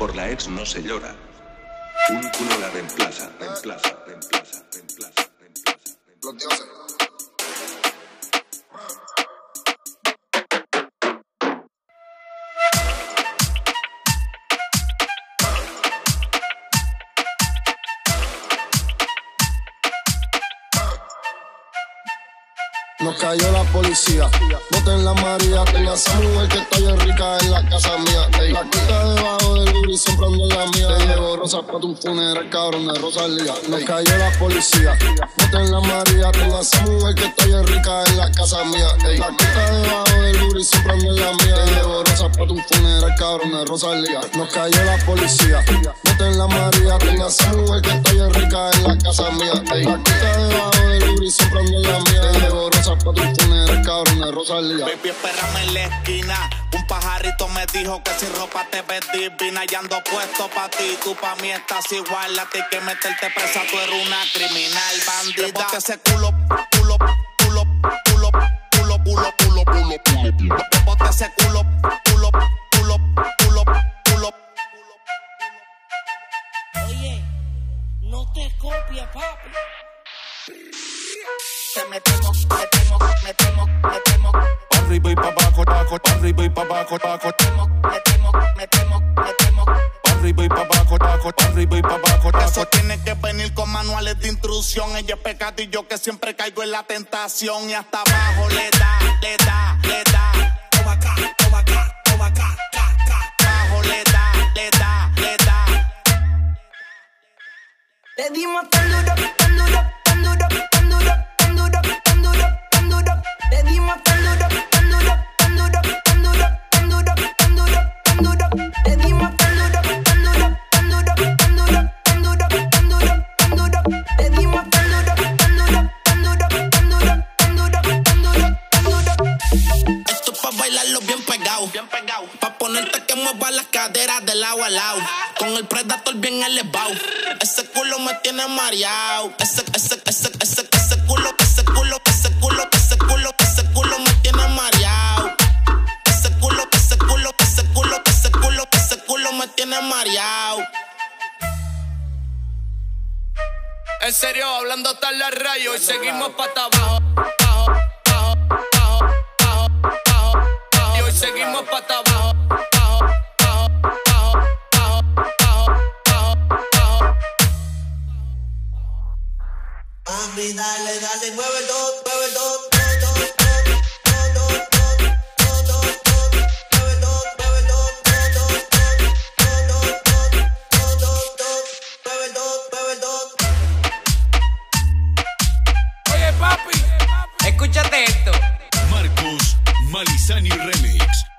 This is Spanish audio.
Por la ex no se llora. Un culo la reemplaza, reemplaza, reemplaza, reemplaza, reemplaza. reemplaza. Nos cayó la policía, boten la María, tenga esa mujer que está bien rica en la casa mía. Ey, la quita debajo del Uri, comprando la mía. Te llevo rosas pa' tu funeral, cabrón de Rosalía. Nos cayó la policía, boten la María, tenga esa mujer que está bien rica en la casa mía. Ey, la quita debajo del Uri, comprando la mía. Te llevo rosas pa' tu funeral, cabrón de Rosalía. Nos cayó la policía, boten la María, tenga esa mujer que está bien rica en la casa mía. Ey, la quita llevo rosas pa' tu funeral, cabrón de Rosalía. Baby, espérame en la esquina. Un pajarito me dijo que sin ropa te ves divina y ando puesto pa' ti. Tú pa' mí estás igual. A ti que meterte presa, tú eres una criminal bandida. Que ese culo, culo, culo, culo, culo, culo, culo, culo, culo. Bote ese culo, culo, culo, culo, culo. Oye, no te copies, papi. Te metemos, metemos, metemos, metemos. Arriba y pa' abajo, abajo, arriba y pa' abajo, abajo, Metemos, metemos, metemos, metemos. arriba y pa' abajo, abajo, arriba y pa' abajo. Eso tiene que venir con manuales de instrucción. Ella es pecado y yo que siempre caigo en la tentación. Y hasta abajo le da, le da. Bailarlo bien pegado, bien pegado. Pa' ponerte que mueva las caderas de lado a lado. Con el predator bien elevado. Ese culo me tiene mareado. Ese, ese, ese, ese, ese culo, ese culo, ese culo, ese culo, ese culo me tiene mareado. Ese culo, ese culo, ese culo, ese culo, ese culo me tiene mareado. En serio, hablando hasta la rayo y seguimos pata abajo, Papi, dale, dale, mueve el dos, mueve el dos. Escúchate esto. Marcos Malizani Remix.